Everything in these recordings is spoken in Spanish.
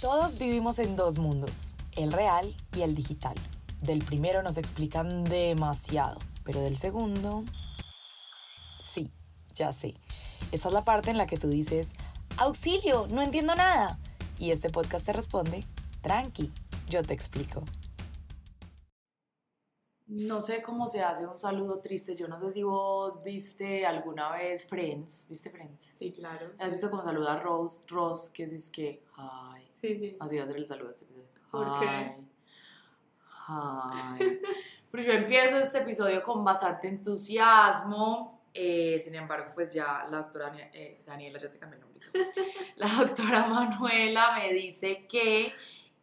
Todos vivimos en dos mundos, el real y el digital. Del primero nos explican demasiado, pero del segundo... Sí, ya sé. Esa es la parte en la que tú dices, auxilio, no entiendo nada. Y este podcast te responde, tranqui, yo te explico. No sé cómo se hace un saludo triste. Yo no sé si vos viste alguna vez Friends. ¿Viste Friends? Sí, claro. ¿Has visto cómo saluda a Rose? Ross, que es que, hi. Sí, sí. Así va a ser el saludo de este episodio. ¿Por qué? Hi. Pero yo empiezo este episodio con bastante entusiasmo. eh, sin embargo, pues ya la doctora eh, Daniela, ya te cambié el nombre. La doctora Manuela me dice que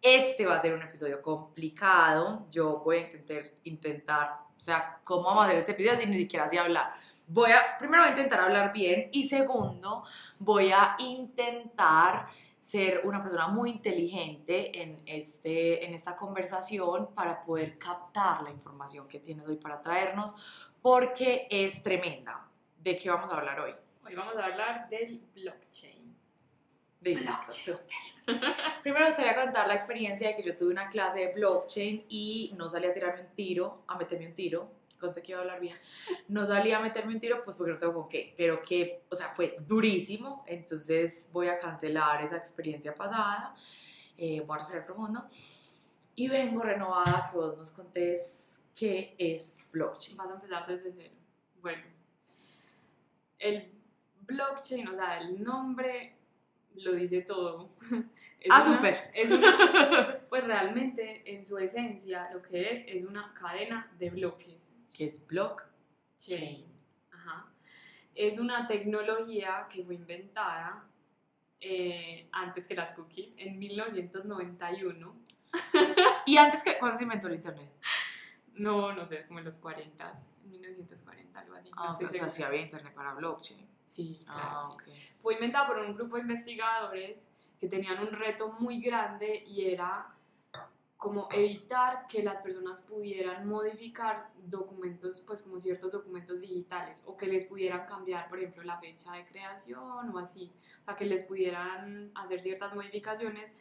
este va a ser un episodio complicado. Yo voy a intentar, intentar, o sea, cómo vamos a hacer este episodio sin ni siquiera así hablar. Voy a, primero voy a intentar hablar bien y segundo, voy a intentar ser una persona muy inteligente en, este, en esta conversación para poder captar la información que tienes hoy para traernos, porque es tremenda. ¿De qué vamos a hablar hoy? Hoy vamos a hablar del blockchain. De Blockchain. Primero me gustaría contar la experiencia de que yo tuve una clase de blockchain y no salí a tirarme un tiro, a meterme un tiro. Conste que iba a hablar bien. No salí a meterme un tiro, pues porque no tengo con qué. Pero que, o sea, fue durísimo. Entonces voy a cancelar esa experiencia pasada. Eh, voy a respirar profundo. Y vengo renovada que vos nos contés qué es blockchain. Vas a empezar desde cero. Bueno, el blockchain, o sea, el nombre lo dice todo. Es Ah, súper. pues realmente, en su esencia, lo que es es una cadena de bloques. ¿Qué es blockchain? Ajá. Es una tecnología que fue inventada eh, antes que las cookies, en 1991. Y antes que, ¿cuándo se inventó el internet? No, no sé, como en los 40, en 1940, algo así. no Ah, estoy o sea, sí había internet para blockchain. Sí, claro. Ah, sí. ok. Fue inventada por un grupo de investigadores que tenían un reto muy grande y era como evitar que las personas pudieran modificar documentos, pues como ciertos documentos digitales, o que les pudieran cambiar, por ejemplo, la fecha de creación o así, o sea, que les pudieran hacer ciertas modificaciones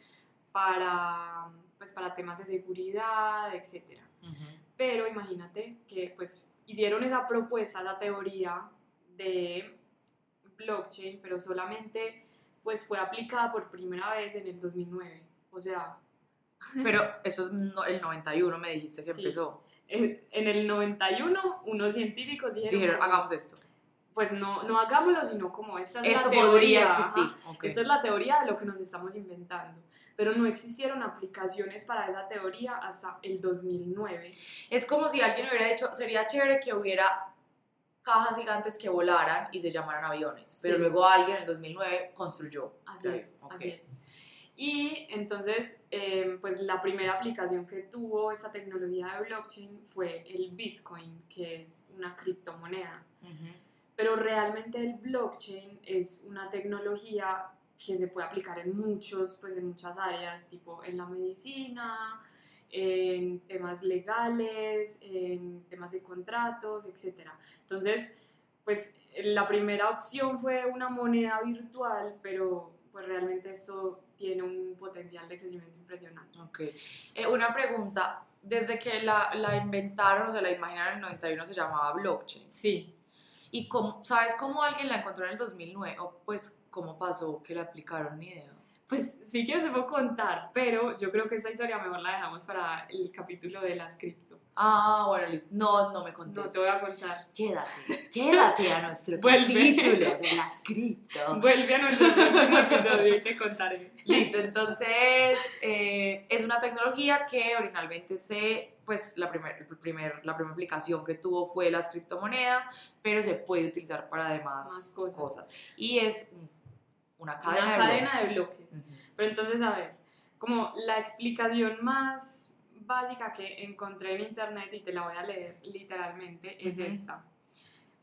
para, pues, para temas de seguridad, etc. Pero imagínate que pues hicieron esa propuesta, la teoría de blockchain, pero solamente pues fue aplicada por primera vez en el 2009. O sea, Pero eso es no- el 91, me dijiste que Sí. empezó. en en el 91 unos científicos dijeron, Dijeron, hagamos esto. pues no, no hagámoslo, sino como esta es Eso la teoría. podría existir. ok. Esta es la teoría de lo que nos estamos inventando. Pero no existieron aplicaciones para esa teoría hasta el 2009. Es como si alguien hubiera dicho, sería chévere que hubiera cajas gigantes que volaran y se llamaran aviones. Pero Sí. luego alguien en el 2009 construyó. Así es, ok. así es. Y entonces, eh, pues la primera aplicación que tuvo esa tecnología de blockchain fue el Bitcoin, que es una criptomoneda. Ujú. Pero realmente el blockchain es una tecnología que se puede aplicar en muchos, pues en muchas áreas, tipo en la medicina, en temas legales, en temas de contratos, etc. Entonces, pues la primera opción fue una moneda virtual, pero pues realmente esto tiene un potencial de crecimiento impresionante. Ok. Eh, una pregunta. Desde que la, la inventaron, o se la imaginaron en el 91, se llamaba blockchain. Sí, ¿Y cómo, sabes cómo alguien la encontró en el 2009? O pues, ¿cómo pasó que la aplicaron? Ni idea. Pues sí que os puedo contar, pero yo creo que esta historia mejor la dejamos para el capítulo de las cripto. Ah, bueno, listo. No, no me contés. No te voy a contar. Quédate, quédate a nuestro capítulo de las cripto. Vuelve a nuestro próximo episodio y te contaré. Listo, entonces eh, es una tecnología que originalmente se, pues la primera el primer, la primera aplicación que tuvo fue las criptomonedas, pero se puede utilizar para demás Más cosas. Y es una cadena, Una de, cadena bloques. de bloques. Ujú. Pero entonces, a ver, como la explicación más básica que encontré en internet y te la voy a leer literalmente es Ujú. esta.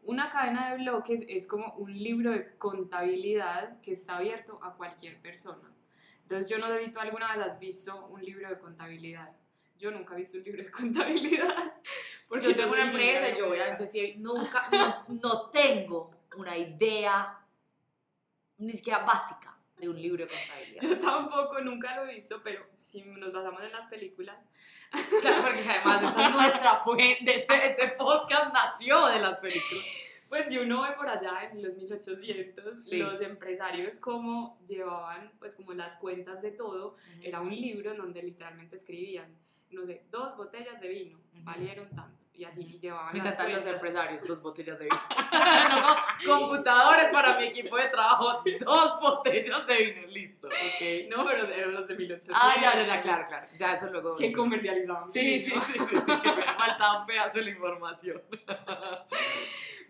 Una cadena de bloques es como un libro de contabilidad que está abierto a cualquier persona. Entonces yo no sé si tú alguna vez has visto un libro de contabilidad. Yo nunca he visto un libro de contabilidad. Porque Yo tengo una empresa y yo obviamente nunca, no, no tengo una idea ni siquiera básica de un libro de contabilidad. Yo tampoco, nunca lo he visto, pero si nos basamos en las películas. Claro, porque además esa es nuestra fuente, este, este podcast nació de las películas. Pues si uno ve por allá en los 1800, Sí. los empresarios como llevaban pues como las cuentas de todo, era un libro en donde literalmente escribían, no sé, dos botellas de vino, valieron tanto, y así Ujú. llevaban Me encantan los empresarios, dos botellas de vino. No, computadores para mi equipo de trabajo, dos botellas de vino, listo. ok. No, pero eran los de 1800. Ah, ya, ya, ya, claro, claro. Ya eso luego. Que comercializaban. Sí, sí, sí, sí, sí. Me faltaba un pedazo de la información.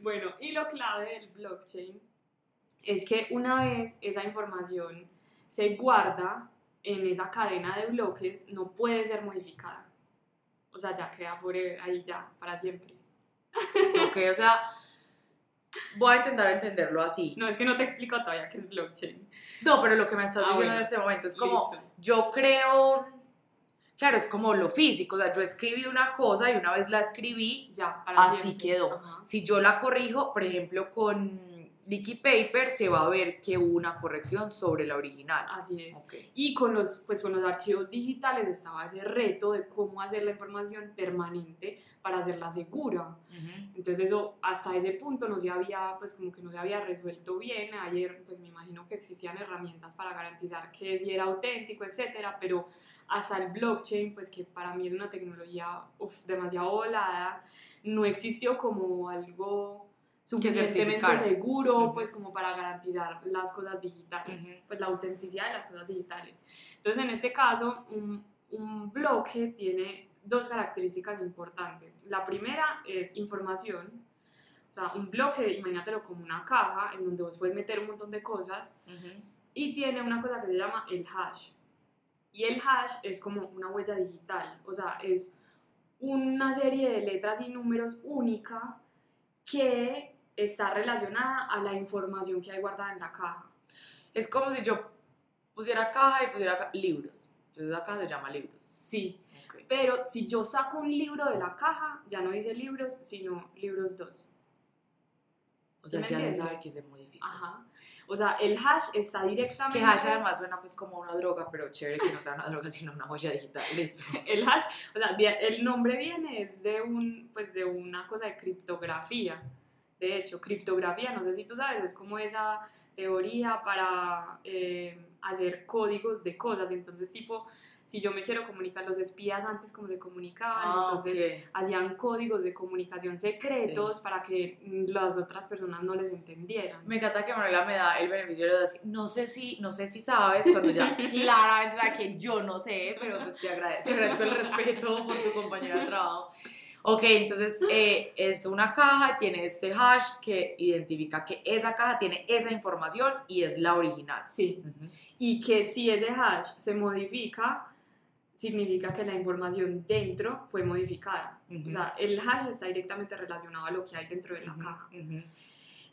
Bueno, y lo clave del blockchain es que una vez esa información se guarda en esa cadena de bloques, no puede ser modificada. O sea, ya queda forever, ahí ya, para siempre. Ok, o sea, voy a intentar entenderlo así. No, es que no te explico todavía qué es blockchain. No, pero lo que me estás Ah, diciendo bueno. en este momento es como, Listo. yo creo, claro, es como lo físico, o sea, yo escribí una cosa y una vez la escribí, Ya, para así siempre. quedó. Ajá. Si yo la corrijo, por ejemplo, con Licky Paper, se va a ver que hubo una corrección sobre la original. Así es. Ok. Y con los, pues, con los archivos digitales estaba ese reto de cómo hacer la información permanente para hacerla segura. Entonces eso hasta ese punto no se había, pues como que no se había resuelto bien. Ayer pues me imagino que existían herramientas para garantizar que si era auténtico, etcétera, pero hasta el blockchain, pues que para mí es una tecnología uf, demasiado volada, no existió como algo suficientemente seguro, Ujú. pues como para garantizar las cosas digitales, Ujú. pues la autenticidad de las cosas digitales. Entonces en este caso, un, un bloque tiene dos características importantes. La primera es información. O sea, un bloque, imagínatelo como una caja en donde vos puedes meter un montón de cosas y tiene una cosa que se llama el hash. Y el hash es como una huella digital, o sea, es una serie de letras y números única que está relacionada a la información que hay guardada en la caja. Es como si yo pusiera caja y pusiera ca- libros. Entonces la caja se llama libros. Sí, Ok. pero si yo saco un libro de la caja, ya no dice libros, sino libros 2. O sea, ¿Sí me ya entiendes? sabe que se modifica. Ajá. O sea, el hash está directamente... Que hash además suena pues como una droga, pero chévere que no sea una droga, sino una huella digital. Listo. El hash, o sea, el nombre viene es de un, pues de una cosa de criptografía. De hecho, criptografía, no sé si tú sabes, es como esa teoría para eh, hacer códigos de cosas. Entonces, tipo, si yo me quiero comunicar, los espías antes como se comunicaban, Ah, entonces hacían códigos de comunicación secretos para que las otras personas no les entendieran. Me encanta que Manuela me da el beneficio de la duda. Es que No sé si, no sé si sabes, cuando ya claramente sabe que yo no sé, pero pues te agradezco, te agradezco el respeto por tu compañera de trabajo. Ok, entonces eh, es una caja, tiene este hash que identifica que esa caja tiene esa información y es la original. Sí. Ujú. y que si ese hash se modifica, significa que la información dentro fue modificada. Ujú. O sea, el hash está directamente relacionado a lo que hay dentro de la Ujú, caja. ujú.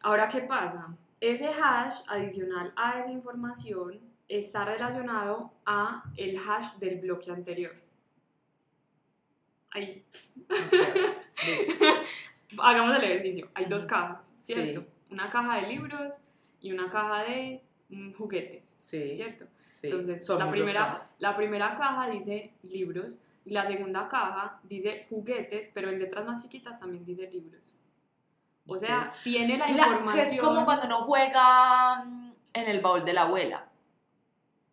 Ahora, ¿qué pasa? Ese hash adicional a esa información está relacionado a el hash del bloque anterior. Ahí, Ok, listo. hagamos el ejercicio. Hay dos cajas, ¿cierto? Sí. Una caja de libros y una caja de mm, juguetes, Sí, ¿cierto? sí. Entonces, la primera, la primera caja dice libros y la segunda caja dice juguetes, pero en letras más chiquitas también dice libros. O sea, tiene la Cla- información. que es como cuando uno juega mm, en el baúl de la abuela.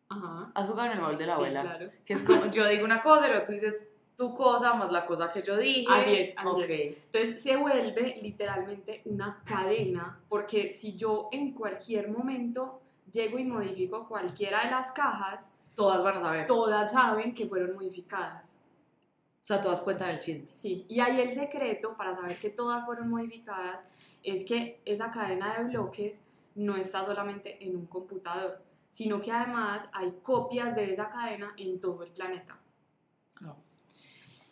Ajá. ¿Has jugado en el baúl de la Sí, abuela? claro. Que es como, yo digo una cosa y luego tú dices tu cosa más la cosa que yo dije. Así es, así es. Entonces se vuelve literalmente una cadena, porque si yo en cualquier momento llego y modifico cualquiera de las cajas, Todas van a saber. todas saben que fueron modificadas. O sea, todas cuentan el chisme. Sí, y ahí el secreto para saber que todas fueron modificadas es que esa cadena de bloques no está solamente en un computador, sino que además hay copias de esa cadena en todo el planeta.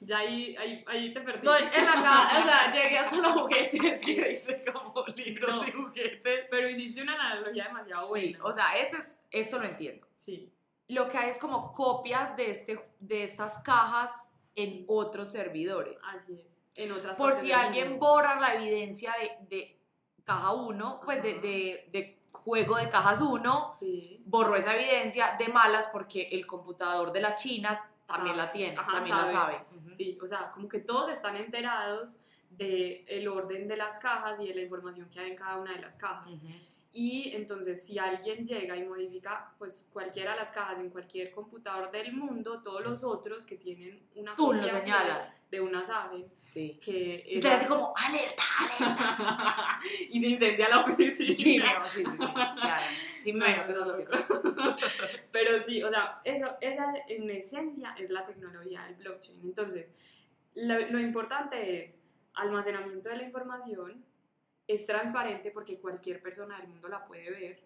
Ya ahí, ahí, ahí te perdí. No, en la casa, o sea, llegué hasta los juguetes y dice como libros No. y juguetes. Pero hiciste una analogía demasiado Sí, buena. o sea, eso, es, eso lo entiendo. sí, Lo que hay es como copias de, este, de estas cajas en otros servidores. así es. En otras Por si alguien borra la evidencia de, de caja 1, pues de, de, de juego de cajas 1 Sí. borró esa evidencia de malas porque el computador de la China también Sabe. la tiene, Ajá, también la sabe. sabe. Ujú. Sí, o sea, como que todos están enterados del el orden de las cajas y de la información que hay en cada una de las cajas. Ujú. Y entonces si alguien llega y modifica pues cualquiera de las cajas en cualquier computador del mundo, todos los otros que tienen una Tú lo señalas. de una saben Sí. que Y se hace como, alerta, alerta. y se incendia la oficina. Sí, sí, sí, sí, claro. Sí, me imagino que eso es lo que Pero sí, o sea, eso, esa en esencia es la tecnología del blockchain. Entonces, lo, lo importante es almacenamiento de la información, es transparente porque cualquier persona del mundo la puede ver.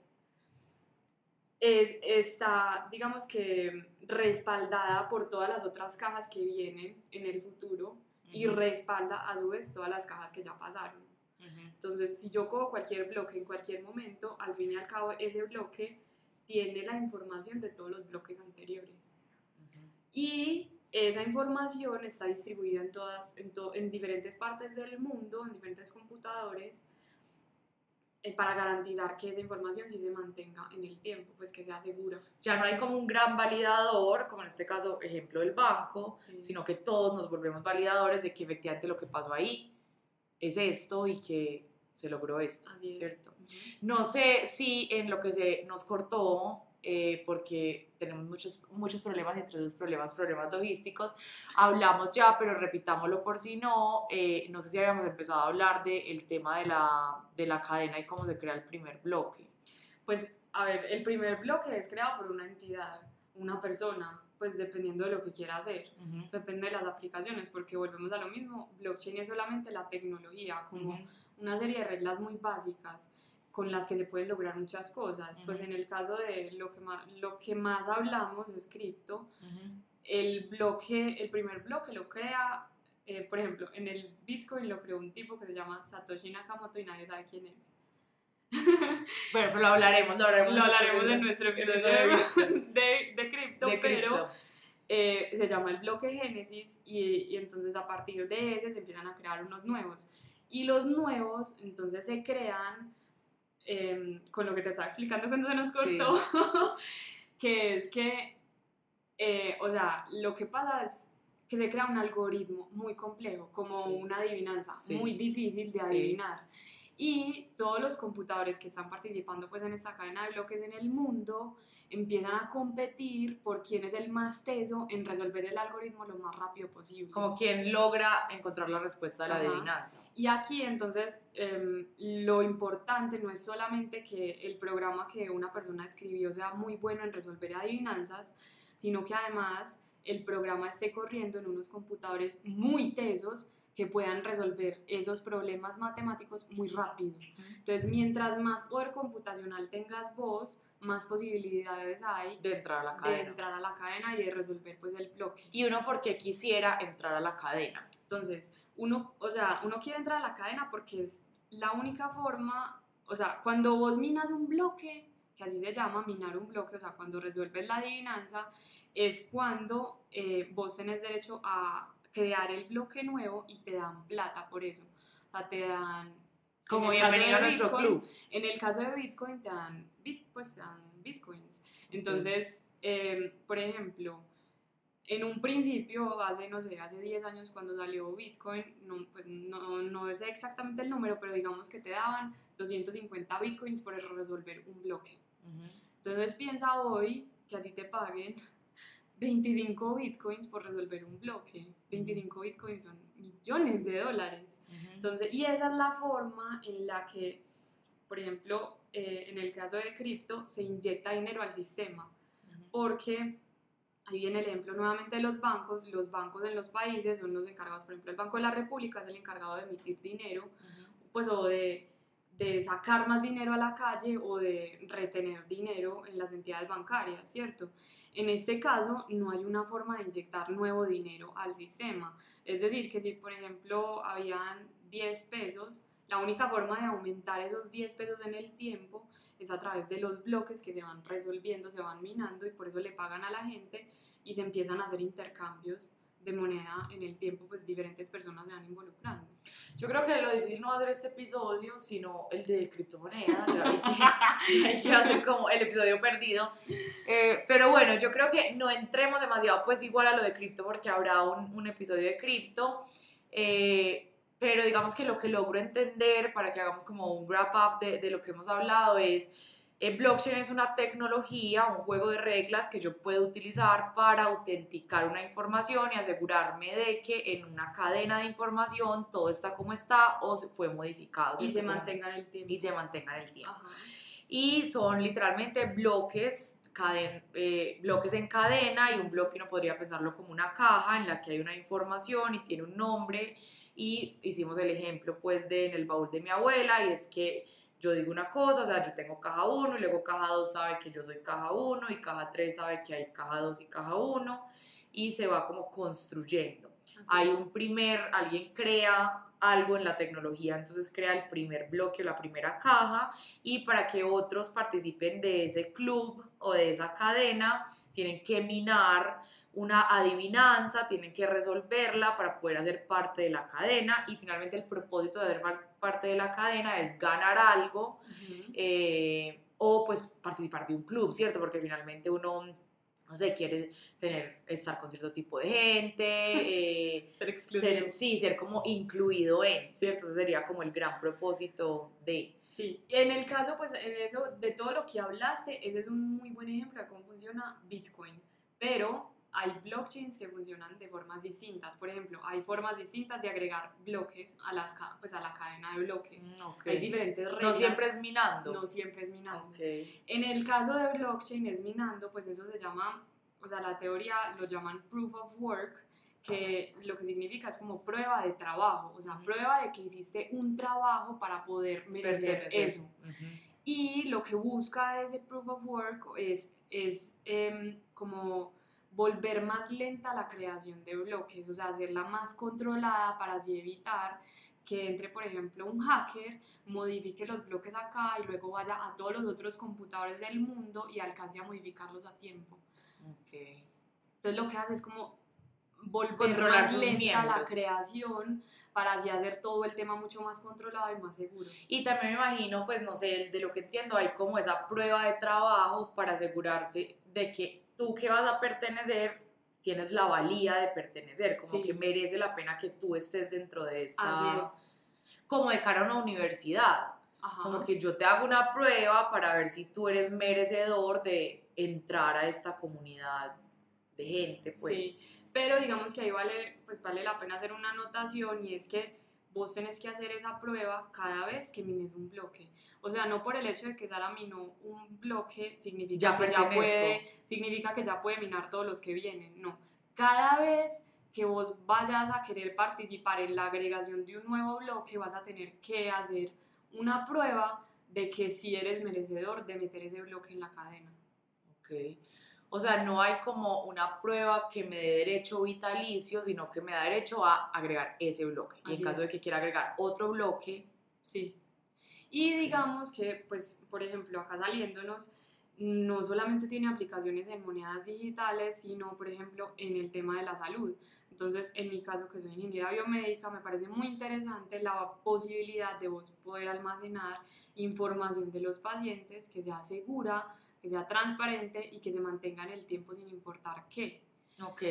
Es, está, digamos que, respaldada por todas las otras cajas que vienen en el futuro y respalda a su vez todas las cajas que ya pasaron. Ujú. Entonces, si yo cojo cualquier bloque en cualquier momento, al fin y al cabo ese bloque tiene la información de todos los bloques anteriores. Y esa información está distribuida en, todas, en, to- en diferentes partes del mundo, en diferentes computadores, eh, para garantizar que esa información sí se mantenga en el tiempo, pues que sea segura. Ya no hay como un gran validador, como en este caso, ejemplo del banco, Sí. sino que todos nos volvemos validadores de que efectivamente lo que pasó ahí es esto y que se logró esto, Así es. No sé si en lo que se nos cortó, eh, porque tenemos muchos, muchos problemas, entre esos problemas, problemas logísticos, hablamos ya, pero repitámoslo por si no, eh, no sé si habíamos empezado a hablar del tema de la, de la cadena y cómo se crea el primer bloque. Pues, a ver, el primer bloque es creado por una entidad, una persona, pues dependiendo de lo que quiera hacer. Eso depende de las aplicaciones, porque volvemos a lo mismo, blockchain es solamente la tecnología, como Ujú. una serie de reglas muy básicas con las que se pueden lograr muchas cosas. Pues Ujú. en el caso de lo que más, lo que más hablamos es cripto, el bloque, el primer bloque lo crea, eh, por ejemplo, en el Bitcoin lo creó un tipo que se llama Satoshi Nakamoto y nadie sabe quién es. Bueno, pero lo hablaremos, lo hablaremos. Lo hablaremos en nuestro episodio de, de, cripto, de pero cripto. eh, se llama el bloque Génesis y, y entonces a partir de ese se empiezan a crear unos nuevos. Y los nuevos entonces se crean em, con lo que te estaba explicando cuando se nos Sí. cortó, que es que, eh, o sea, lo que pasa es que se crea un algoritmo muy complejo, como Sí. una adivinanza, Sí. muy difícil de adivinar. Y todos los computadores que están participando pues en esta cadena de bloques en el mundo empiezan a competir por quién es el más teso en resolver el algoritmo lo más rápido posible. Como quien logra encontrar la respuesta de la Ajá. adivinanza. Y aquí entonces em, lo importante no es solamente que el programa que una persona escribió sea muy bueno en resolver adivinanzas, sino que además el programa esté corriendo en unos computadores muy tesos que puedan resolver esos problemas matemáticos muy rápido. Entonces, mientras más poder computacional tengas vos, más posibilidades hay De entrar a la de cadena. entrar a la cadena y de resolver pues el bloque. Y uno porque quisiera entrar a la cadena. Entonces, uno, o sea, uno quiere entrar a la cadena porque es la única forma, o sea, cuando vos minas un bloque, que así se llama, minar un bloque, o sea, cuando resuelves la adivinanza, es cuando eh, vos tenés derecho a crear el bloque nuevo y te dan plata por eso. O sea, te dan... Como bienvenido a nuestro Bitcoin, club. En el caso de Bitcoin te dan, bit, pues, te dan bitcoins. Entonces, eh, por ejemplo, en un principio, hace, no sé, hace 10 años cuando salió Bitcoin, no, pues no, no sé exactamente el número, pero digamos que te daban 250 Bitcoins por resolver un bloque. Ujú. Entonces piensa hoy que a ti te paguen 25 Bitcoins por resolver un bloque. 25 Bitcoins son millones de dólares. Ujú. Entonces, y esa es la forma en la que, por ejemplo, eh, en el caso de cripto, se inyecta dinero al sistema Ujú. porque ahí viene el ejemplo nuevamente de los bancos. Los bancos en los países son los encargados, por ejemplo, el Banco de la República es el encargado de emitir dinero, Ujú. pues o de, de sacar más dinero a la calle o de retener dinero en las entidades bancarias, ¿cierto? En este caso no hay una forma de inyectar nuevo dinero al sistema. Es decir, que si por ejemplo habían 10 pesos, la única forma de aumentar esos 10 pesos en el tiempo es a través de los bloques que se van resolviendo, se van minando y por eso le pagan a la gente y se empiezan a hacer intercambios de moneda en el tiempo, pues diferentes personas se van involucrando. Yo creo que lo difícil no va a ser este episodio, sino el de criptomonedas. Ya hay que, hacer como el episodio perdido. Eh, pero bueno, yo creo que no entremos demasiado, pues igual a lo de cripto, porque habrá un, un episodio de cripto. Eh, pero digamos que lo que logro entender para que hagamos como un wrap up de, de lo que hemos hablado es el blockchain es una tecnología, un juego de reglas que yo puedo utilizar para autenticar una información y asegurarme de que en una cadena de información todo está como está o se fue modificado. Y se mantenga en el tiempo. Y se mantenga en el tiempo. Ajá. Y son literalmente bloques, caden- eh, bloques en cadena y un bloque uno podría pensarlo como una caja en la que hay una información y tiene un nombre y hicimos el ejemplo pues de en el baúl de mi abuela y es que yo digo una cosa, o sea, yo tengo caja 1 y luego caja 2 sabe que yo soy caja 1 y caja 3 sabe que hay caja 2 y caja 1 y se va como construyendo. Así Hay es. un primer, alguien crea algo en la tecnología, entonces crea el primer bloque o la primera caja y para que otros participen de ese club o de esa cadena, tienen que minar una adivinanza, tienen que resolverla para poder hacer parte de la cadena y finalmente el propósito de par- parte de la cadena es ganar algo Ujú. eh, o pues participar de un club, ¿cierto? Porque finalmente uno, no sé, quiere tener, estar con cierto tipo de gente, eh, Ser ser, sí, ser como incluido en, ¿cierto? Eso sería como el gran propósito de... Sí, en el caso, pues, en eso, de todo lo que hablaste, ese es un muy buen ejemplo de cómo funciona Bitcoin. Pero hay blockchains que funcionan de formas distintas. Por ejemplo, hay formas distintas de agregar bloques a, las, pues, a la cadena de bloques. Mm, ok. Hay diferentes reglas. No siempre es minando. No siempre es minando. Ok. En el caso de blockchain es minando, pues eso se llama, o sea, la teoría lo llaman proof of work, que lo que significa es como prueba de trabajo, o sea, prueba de que hiciste un trabajo para poder merecer Pertenecer. eso. Ujú. Y lo que busca ese proof of work es, es em, como volver más lenta la creación de bloques, o sea, hacerla más controlada para así evitar que entre, por ejemplo, un hacker, modifique los bloques acá y luego vaya a todos los otros computadores del mundo y alcance a modificarlos a tiempo. Ok. Entonces lo que hace es como volver Controlar más lenta la miembros. creación para así hacer todo el tema mucho más controlado y más seguro. Y también me imagino, pues no sé, de lo que entiendo, hay como esa prueba de trabajo para asegurarse de que tú que vas a pertenecer tienes la valía de pertenecer, como Sí. que merece la pena que tú estés dentro de esta... Es. Como de cara a una universidad, Ajá. como que yo te hago una prueba para ver si tú eres merecedor de entrar a esta comunidad de gente, pues. Sí, pero digamos que ahí vale, pues vale la pena hacer una anotación y es que vos tenés que hacer esa prueba cada vez que mines un bloque. O sea, no por el hecho de que Sara minó un bloque significa Ya que ya puede, significa que ya puede minar todos los que vienen. No, cada vez que vos vayas a querer participar en la agregación de un nuevo bloque, vas a tener que hacer una prueba de que sí eres merecedor de meter ese bloque en la cadena. Ok. O sea, no hay como una prueba que me dé derecho vitalicio, sino que me da derecho a agregar ese bloque. Y Así en caso es. de que quiera agregar otro bloque, Sí. Y digamos que, pues, por ejemplo, acá saliéndonos, no solamente tiene aplicaciones en monedas digitales, sino, por ejemplo, en el tema de la salud. Entonces, en mi caso, que soy ingeniera biomédica, me parece muy interesante la posibilidad de vos poder almacenar información de los pacientes que sea segura, que sea transparente y que se mantenga en el tiempo sin importar qué. Ok,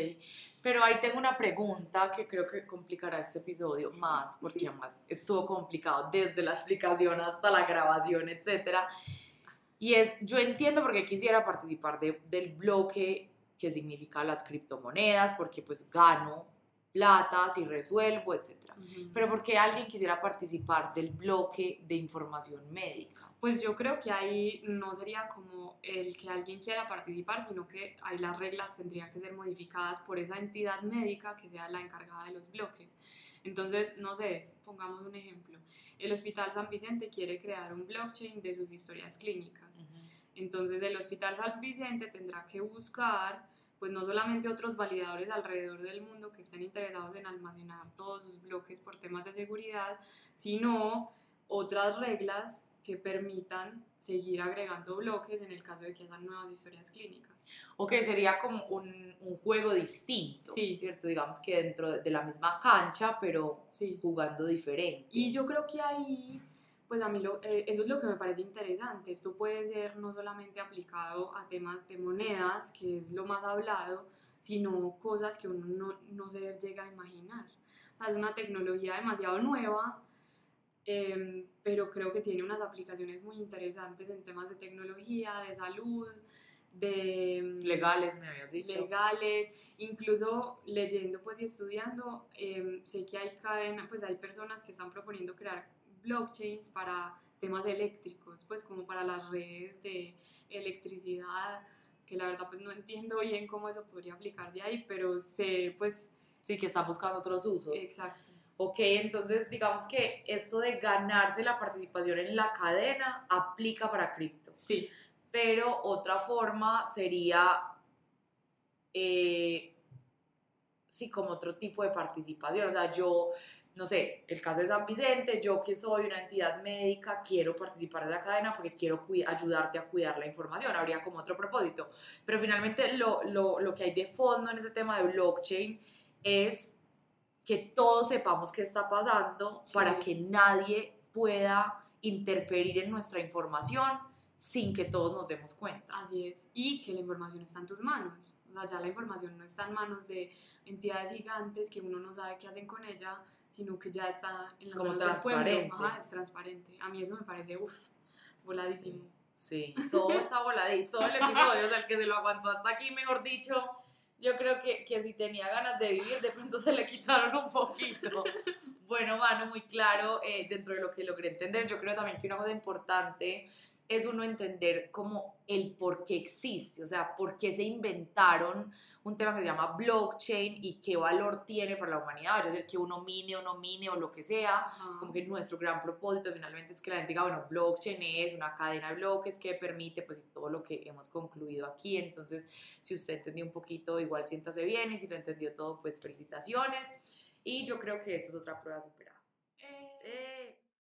pero ahí tengo una pregunta que creo que complicará este episodio más, porque además estuvo complicado desde la explicación hasta la grabación, etc. Y es, yo entiendo porque quisiera participar de- del bloque que significa las criptomonedas, porque pues gano plata si resuelvo, etc. Pero porque alguien quisiera participar del bloque de información médica. Pues yo creo que ahí no sería como el que alguien quiera participar, sino que ahí las reglas tendrían que ser modificadas por esa entidad médica que sea la encargada de los bloques. Entonces, no sé, pongamos un ejemplo. El Hospital San Vicente quiere crear un blockchain de sus historias clínicas. Entonces, el Hospital San Vicente tendrá que buscar, pues no solamente otros validadores alrededor del mundo que estén interesados en almacenar todos sus bloques por temas de seguridad, sino otras reglas que permitan seguir agregando bloques en el caso de que hayan nuevas historias clínicas. O que sería como un, un juego distinto, Sí. ¿cierto? Digamos que dentro de, de la misma cancha, pero Sí. jugando diferente. Y yo creo que ahí, pues a mí lo, eh, eso es lo que me parece interesante. Esto puede ser no solamente aplicado a temas de monedas, que es lo más hablado, sino cosas que uno no, no se llega a imaginar. O sea, es una tecnología demasiado nueva, em, pero creo que tiene unas aplicaciones muy interesantes en temas de tecnología, de salud, de em, Legales, me habías dicho. legales, incluso leyendo pues y estudiando, em, sé que hay cadena, pues hay personas que están proponiendo crear blockchains para temas eléctricos, pues como para las redes de electricidad, que la verdad pues no entiendo bien cómo eso podría aplicarse ahí, pero sé pues Sí, que está buscando otros usos. exacto. Ok, entonces digamos que esto de ganarse la participación en la cadena aplica para cripto. Sí, Pero otra forma sería, eh, sí, como otro tipo de participación. O sea, yo, no sé, el caso de San Vicente, yo que soy una entidad médica, quiero participar de la cadena porque quiero ayudarte a cuidar la información. Habría como otro propósito. Pero finalmente lo, lo, lo que hay de fondo en ese tema de blockchain es que todos sepamos qué está pasando Sí. para que nadie pueda interferir en nuestra información sin que todos nos demos cuenta. así es. Y que la información está en tus manos. O sea, ya la información no está en manos de entidades gigantes que uno no sabe qué hacen con ella, sino que ya está en las como manos del pueblo. transparente. Ajá, es transparente. A mí eso me parece, uff, voladísimo. Sí, todo está voladito, todo el episodio, o sea, el que se lo aguantó hasta aquí, mejor dicho, yo creo que, que si tenía ganas de vivir, de pronto se le quitaron un poquito. Bueno, Manu, muy claro, eh, dentro de lo que logré entender, yo creo también que una cosa importante es uno entender como el por qué existe, o sea, por qué se inventaron un tema que se llama blockchain y qué valor tiene para la humanidad, es decir, que uno mine o no mine o lo que sea, Ajá. como que nuestro gran propósito finalmente es que la gente diga, bueno, blockchain es una cadena de bloques que permite pues todo lo que hemos concluido aquí, entonces si usted entendió un poquito, igual siéntase bien y si lo entendió todo, pues felicitaciones y yo creo que esto es otra prueba superada.